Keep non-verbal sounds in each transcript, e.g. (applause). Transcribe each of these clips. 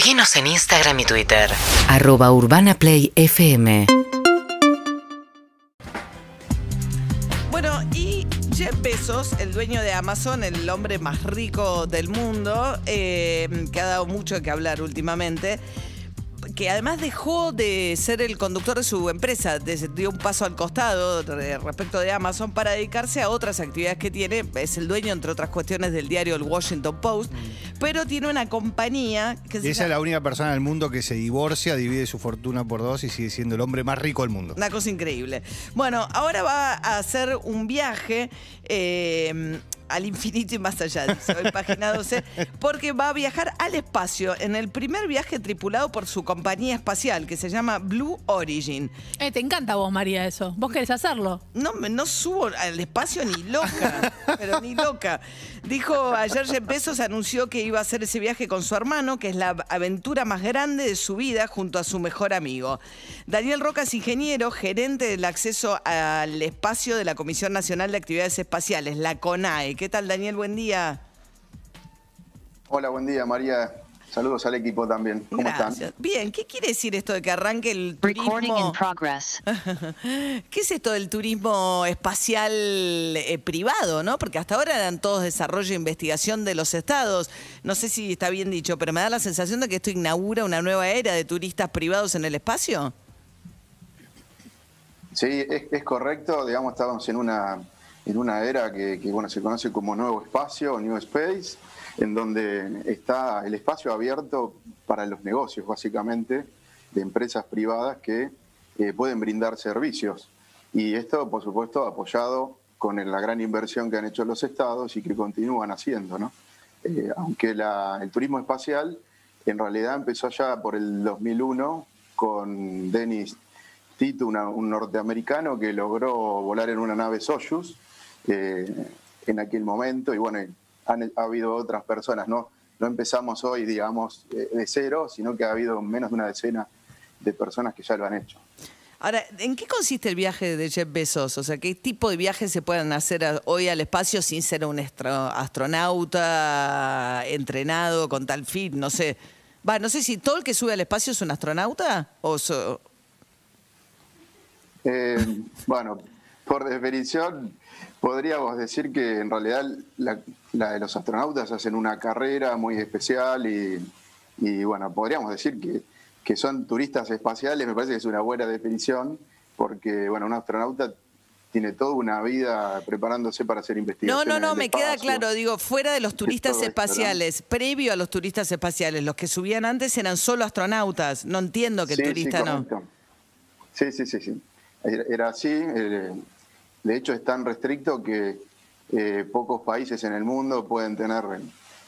Seguinos en Instagram y Twitter. Arroba Urbana Play FM. Bueno, y Jeff Bezos, el dueño de Amazon, el hombre más rico del mundo, eh, que ha dado mucho que hablar últimamente, que además dejó de ser el conductor de su empresa, dio un paso al costado respecto de Amazon para dedicarse a otras actividades que tiene. Es el dueño, entre otras cuestiones, del diario El Washington Post, pero tiene una compañía que Y se esa es llama... la única persona del mundo que se divorcia, divide su fortuna por dos y sigue siendo el hombre más rico del mundo. Una cosa increíble. Bueno, ahora va a hacer un viaje eh, al infinito y más allá, dice hoy página 12, porque va a viajar al espacio en el primer viaje tripulado por su compañía espacial, que se llama Blue Origin. Eh, te encanta vos, María, eso. ¿Vos querés hacerlo? No, no subo al espacio ni loca, (laughs) pero ni loca. Dijo ayer Jeff Bezos anunció que iba a hacer ese viaje con su hermano, que es la aventura más grande de su vida junto a su mejor amigo. Daniel Roca es ingeniero, gerente del acceso al espacio de la Comisión Nacional de Actividades Espaciales, la CONAE. ¿Qué tal, Daniel? Buen día. Hola, buen día, María. Saludos al equipo también. ¿Cómo Gracias. están? Bien, ¿qué quiere decir esto de que arranque el Recording turismo? in progress. (laughs) ¿Qué es esto del turismo espacial eh, privado, no? Porque hasta ahora eran todos desarrollo e investigación de los estados. No sé si está bien dicho, pero me da la sensación de que esto inaugura una nueva era de turistas privados en el espacio. Sí, es, es correcto. Digamos, estamos en una, en una era que, que, bueno, se conoce como nuevo espacio, New Space, en donde está el espacio abierto para los negocios, básicamente, de empresas privadas que eh, pueden brindar servicios. Y esto, por supuesto, apoyado con la gran inversión que han hecho los estados y que continúan haciendo, ¿no? Eh, aunque la- el turismo espacial en realidad empezó ya por el 2001 con Dennis Tito, una- un norteamericano que logró volar en una nave Soyuz eh, en aquel momento y bueno, han, ha habido otras personas, ¿no? No empezamos hoy, digamos, eh, de cero, sino que ha habido menos de una decena de personas que ya lo han hecho. Ahora, ¿en qué consiste el viaje de Jeff Bezos? O sea, ¿qué tipo de viajes se pueden hacer hoy al espacio sin ser un astro- astronauta entrenado con tal fin? No sé. Va, no sé si todo el que sube al espacio es un astronauta o so- Eh, bueno, por definición, podríamos decir que en realidad la, la de los astronautas hacen una carrera muy especial y, y, bueno, podríamos decir que, que son turistas espaciales, me parece que es una buena definición, porque bueno, un astronauta tiene toda una vida preparándose para hacer No, investigación. no, no, el me queda claro. Digo, fuera de los turistas esto, ¿no? espaciales, previo a los turistas espaciales, los que subían antes eran solo astronautas. No entiendo que el Sí, sí, turista no. correcto. Sí, sí, sí, sí. Era era así. eh, de hecho, es tan restricto que eh, pocos países en el mundo pueden tener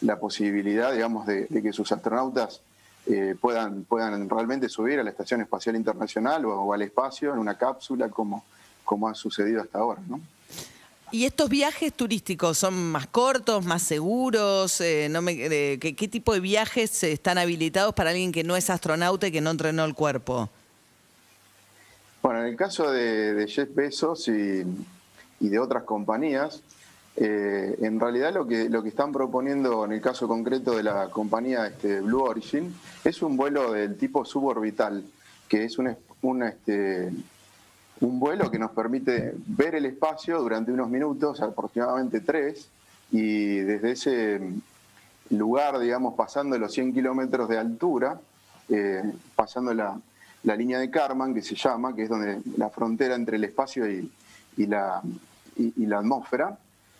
la posibilidad, digamos, de, que sus astronautas eh, puedan, puedan realmente subir a la Estación Espacial Internacional o, al espacio en una cápsula como, como ha sucedido hasta ahora, ¿no? ¿Y estos viajes turísticos son más cortos, más seguros? Eh, no me, ¿qué, qué tipo de viajes están habilitados para alguien que no es astronauta y que no entrenó el cuerpo? Bueno, en el caso de, de Jeff Bezos y, de otras compañías, eh, en realidad lo que, lo que están proponiendo en el caso concreto de la compañía este, Blue Origin es un vuelo del tipo suborbital, que es un, es- un, este, un vuelo que nos permite ver el espacio durante unos minutos, aproximadamente tres, y desde ese lugar, digamos, pasando los 100 kilómetros de altura, eh, pasando la, la línea de Karman, que se llama, que es donde la frontera entre el espacio y, y la, y- y la atmósfera,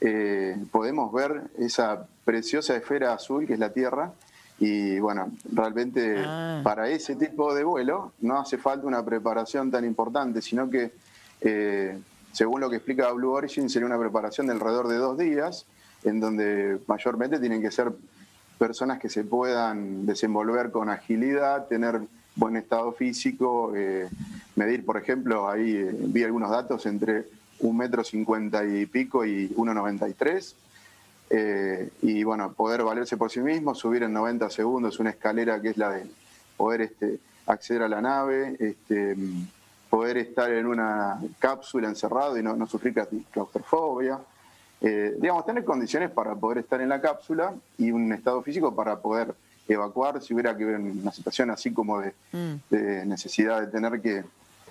eh, podemos ver esa preciosa esfera azul que es la Tierra. Y bueno, realmente Ah. para ese tipo de vuelo no hace falta una preparación tan importante, sino que, eh, según lo que explica Blue Origin, sería una preparación de alrededor de dos días, en donde mayormente tienen que ser personas que se puedan desenvolver con agilidad, tener buen estado físico, eh, medir, por ejemplo, ahí eh, vi algunos datos entre un metro cincuenta y pico y 1,93. Eh, y bueno, poder valerse por sí mismo, subir en 90 segundos una escalera que es la de poder este, acceder a la nave, este, poder estar en una cápsula encerrado y no, sufrir claustro- claustrofobia. Eh, digamos, tener condiciones para poder estar en la cápsula y un estado físico para poder evacuar si hubiera que ver una situación así como de, de necesidad de tener que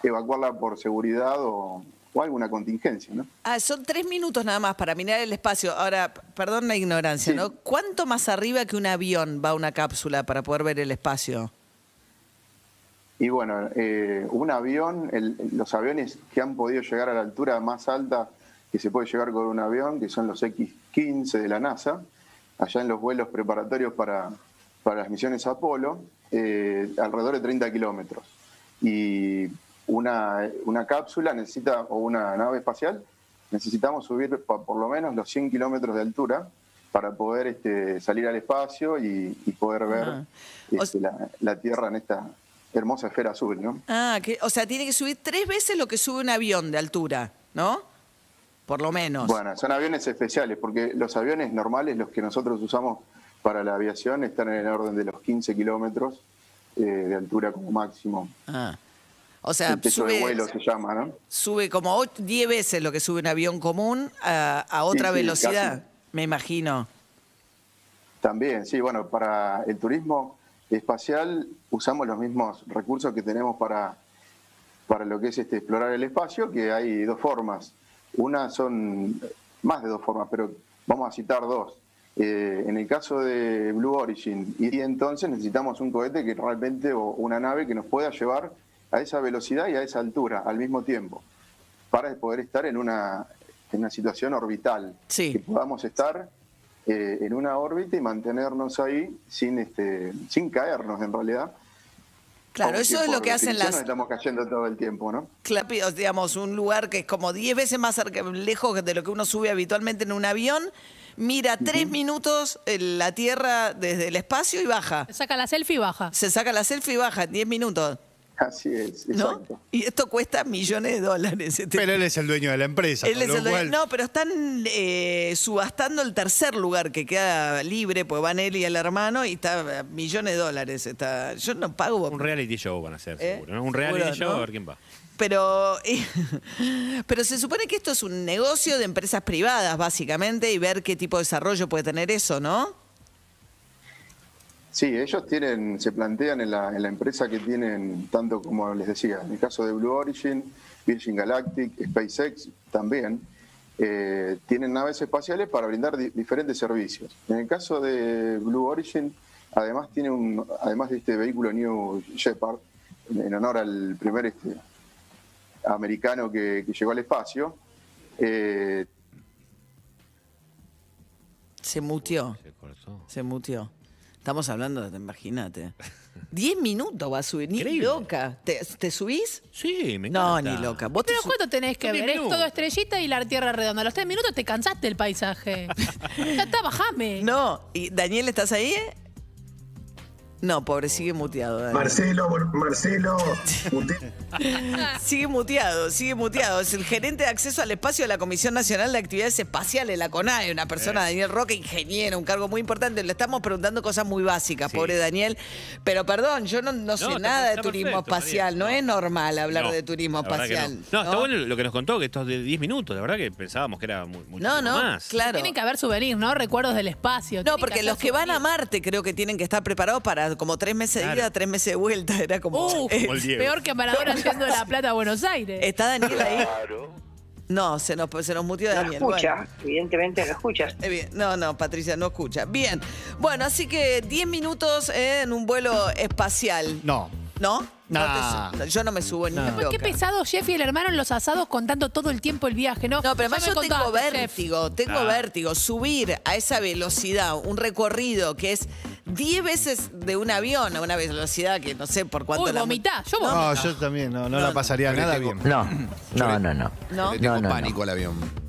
evacuarla por seguridad o, o alguna contingencia, ¿no? Ah, son tres minutos nada más para mirar el espacio. Ahora, perdón la ignorancia, Sí. ¿no? ¿Cuánto más arriba que un avión va una cápsula para poder ver el espacio? Y bueno, eh, un avión, el- los aviones que han podido llegar a la altura más alta que se puede llegar con un avión, que son los X-15 de la NASA, allá en los vuelos preparatorios para, para las misiones Apolo, eh, alrededor de 30 kilómetros. Y una, una cápsula necesita, o una nave espacial, necesitamos subir por lo menos los 100 kilómetros de altura para poder este, salir al espacio y, y poder ver Ah. Este, la, la Tierra en esta hermosa esfera azul, ¿no? Ah, que, o sea, tiene que subir tres veces lo que sube un avión de altura, ¿no? Por lo menos. Bueno, son aviones especiales, porque los aviones normales, los que nosotros usamos para la aviación, están en el orden de los 15 kilómetros eh, de altura como máximo. Ah. O sea, el techo de sube, vuelo se llama, ¿no? sube como ocho- 10 veces lo que sube un avión común a, a otra sí, velocidad, casi. me imagino. También, sí, bueno, para el turismo espacial usamos los mismos recursos que tenemos para, para lo que es este, explorar el espacio, que hay dos formas. Una son más de dos formas, pero vamos a citar dos. Eh, en el caso de Blue Origin, y entonces necesitamos un cohete que realmente, o una nave que nos pueda llevar a esa velocidad y a esa altura al mismo tiempo, para poder estar en una, en una situación orbital, Sí. que podamos estar eh, en una órbita y mantenernos ahí sin, este, sin caernos en realidad. Claro, Aunque eso es lo que hacen las... nos estamos cayendo todo el tiempo, ¿no? Claro, digamos, un lugar que es como 10 veces más lejos de lo que uno sube habitualmente en un avión, mira tres minutos en la Tierra desde el espacio y baja. Se saca la selfie y baja. Se saca la selfie y baja en 10 minutos, Así es, ¿no? exacto. Y esto cuesta millones de dólares. este- Pero él es el dueño de la empresa. Él con es lo el dueño- cual- No, pero están eh, subastando el tercer lugar que queda libre, pues van él y el hermano y está a millones de dólares. Está, yo no pago. Un reality show van a hacer, ¿Eh? seguro. ¿no? Un reality Seguro, show ¿no? a ver quién va. Pero, (laughs) pero se supone que esto es un negocio de empresas privadas, básicamente, y ver qué tipo de desarrollo puede tener eso, ¿no? Sí, ellos tienen, se plantean en la, empresa que tienen, tanto como les decía, en el caso de Blue Origin, Virgin Galactic, SpaceX también, eh, tienen naves espaciales para brindar di- diferentes servicios. En el caso de Blue Origin, además tiene un, además de este vehículo New Shepard, en honor al primer este, americano que, que llegó al espacio, eh, Se mutió, Se cortó. se mutió. Estamos hablando, de- imagínate. (laughs) Diez minutos va a subir, ni Increíble. loca. ¿Te, te subís? Sí, me No, encanta. ni loca. ¿Vos te Pero ¿cuánto tenés que ver? Es minutos. todo estrellita y la tierra redonda. A los tres minutos te cansaste del paisaje. (laughs) ya está, bajame. No, y Daniel, ¿estás ahí? No, pobre, sigue muteado. Marcelo, Marcelo, (laughs) Sigue muteado, sigue muteado. Es el gerente de acceso al espacio de la Comisión Nacional de Actividades Espaciales, la CONAE, una persona, Daniel Roque, ingeniero, un cargo muy importante. Le estamos preguntando cosas muy básicas, Sí. pobre Daniel. Pero perdón, yo no, no sé está- nada de turismo perfecto, espacial. No, es normal hablar No, de turismo espacial. No, No, está bueno lo que nos contó, que esto es de 10 minutos. La verdad que pensábamos que era muy, mucho No, no, más. claro. Tienen que haber souvenirs, ¿no? Recuerdos del espacio. No, porque los que van a. Marte creo que tienen que estar preparados para como tres meses de Claro. ida, tres meses de vuelta. Era como. Uh, eh, Como el Diego. peor que Maradona yendo de La Plata a Buenos Aires. ¿Está Daniel ahí? No, se nos, se nos mutió Daniel. escucha, Bueno. evidentemente lo escuchas. Eh, bien. No, no, Patricia, no escucha. Bien. Bueno, así que 10 minutos eh, en un vuelo espacial. No. ¿No? Nah. No te su- yo no me subo ni Nah. Qué loca. pesado Jeff y el hermano en los asados contando todo el tiempo el viaje, ¿no? No, pero Ya además me yo tengo contaste, Jeff. vértigo, tengo Ah. vértigo. Subir a esa velocidad, un recorrido que es 10 veces de un avión a una velocidad que no sé por cuánto Uy, la- vomitá, yo No, vomito. No, yo también, no, no, No, la pasaría nada bien. No, (clears throat) no, no, no. ¿No? Le tengo No, no, pánico al avión.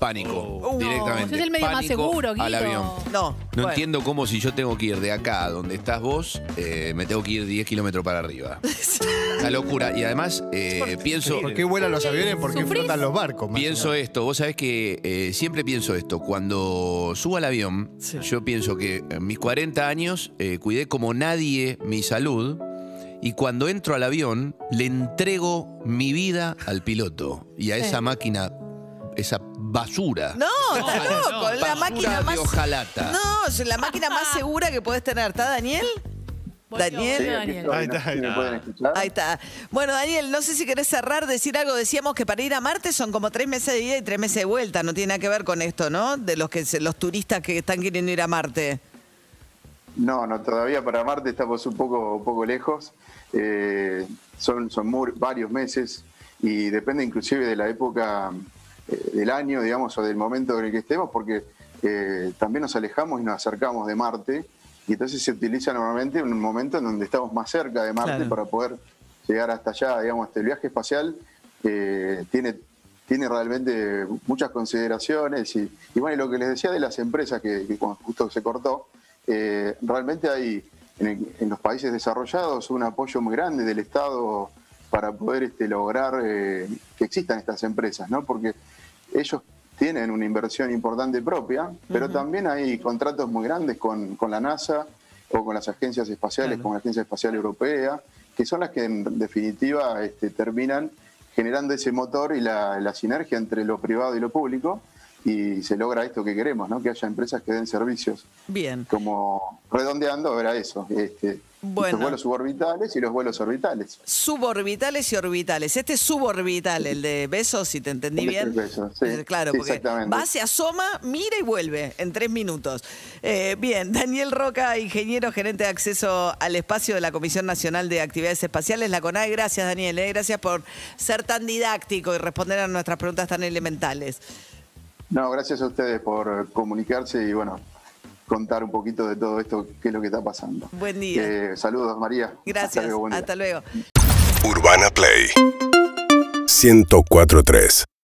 Pánico, Oh. directamente. No, sos el medio más Pánico seguro, Guido. al avión. No. No bueno. entiendo cómo si yo tengo que ir de acá a donde estás vos, eh, me tengo que ir 10 kilómetros para arriba. (laughs) La locura. Y además, eh, pienso, ¿Por qué vuelan los aviones? ¿Por qué ¿Sufrís? flotan los barcos? más pienso esto. Vos sabés que eh, siempre pienso esto. Cuando subo al avión, Sí. yo pienso que en mis 40 años eh, cuidé como nadie mi salud. Y cuando entro al avión, le entrego mi vida al piloto y a Sí. esa máquina, esa basura. No, está loco. la basura máquina de más. hojalata. No, es la máquina más segura que puedes tener. ¿Está Daniel? Daniel. volvió Sí, aquí Daniel. estoy, Ahí no está, sé ahí si está. pueden escuchar. Ahí está. Bueno, Daniel, no sé si querés cerrar, decir algo. Decíamos que para ir a Marte son como tres meses de ida y tres meses de vuelta. No tiene nada que ver con esto, ¿no? De los que se- los turistas que están queriendo ir a Marte. No, no, todavía para Marte estamos un poco, un poco lejos. Eh, son son varios meses y depende inclusive de la época eh, del año, digamos, o del momento en el que estemos, porque eh, también nos alejamos y nos acercamos de Marte y entonces se utiliza normalmente un momento en donde estamos más cerca de Marte Claro. para poder llegar hasta allá. Digamos, este, el viaje espacial eh, tiene tiene realmente muchas consideraciones y, y bueno, y lo que les decía de las empresas que, justo se cortó, eh, realmente hay en, el- en los países desarrollados un apoyo muy grande del Estado para poder este, lograr eh, que existan estas empresas, ¿no? Porque ellos tienen una inversión importante propia, pero también hay contratos muy grandes con, con la NASA o con las agencias espaciales, con la Agencia Espacial Europea, que son las que en definitiva este, terminan generando ese motor y la, la sinergia entre lo privado y lo público y se logra esto que queremos, ¿no? que haya empresas que den servicios Bien. como redondeando era eso, este, Bueno. los vuelos suborbitales y los vuelos orbitales. Suborbitales y orbitales. Este es suborbital, el de Besos, si te entendí Este bien. es Bezos, sí. Eh, Claro, Sí, porque va, se asoma, mira y vuelve en tres minutos. Eh, bien, (laughs) Daniel Roca, ingeniero gerente de acceso al espacio de la Comisión Nacional de Actividades Espaciales, la CONAE. Gracias, Daniel. eh, Gracias por ser tan didáctico y responder a nuestras preguntas tan elementales. No, gracias a ustedes por comunicarse y bueno, contar un poquito de todo esto, qué es lo que está pasando. Buen día. Eh, saludos, María. Gracias. Hasta luego. Hasta luego. Urbana Play 1043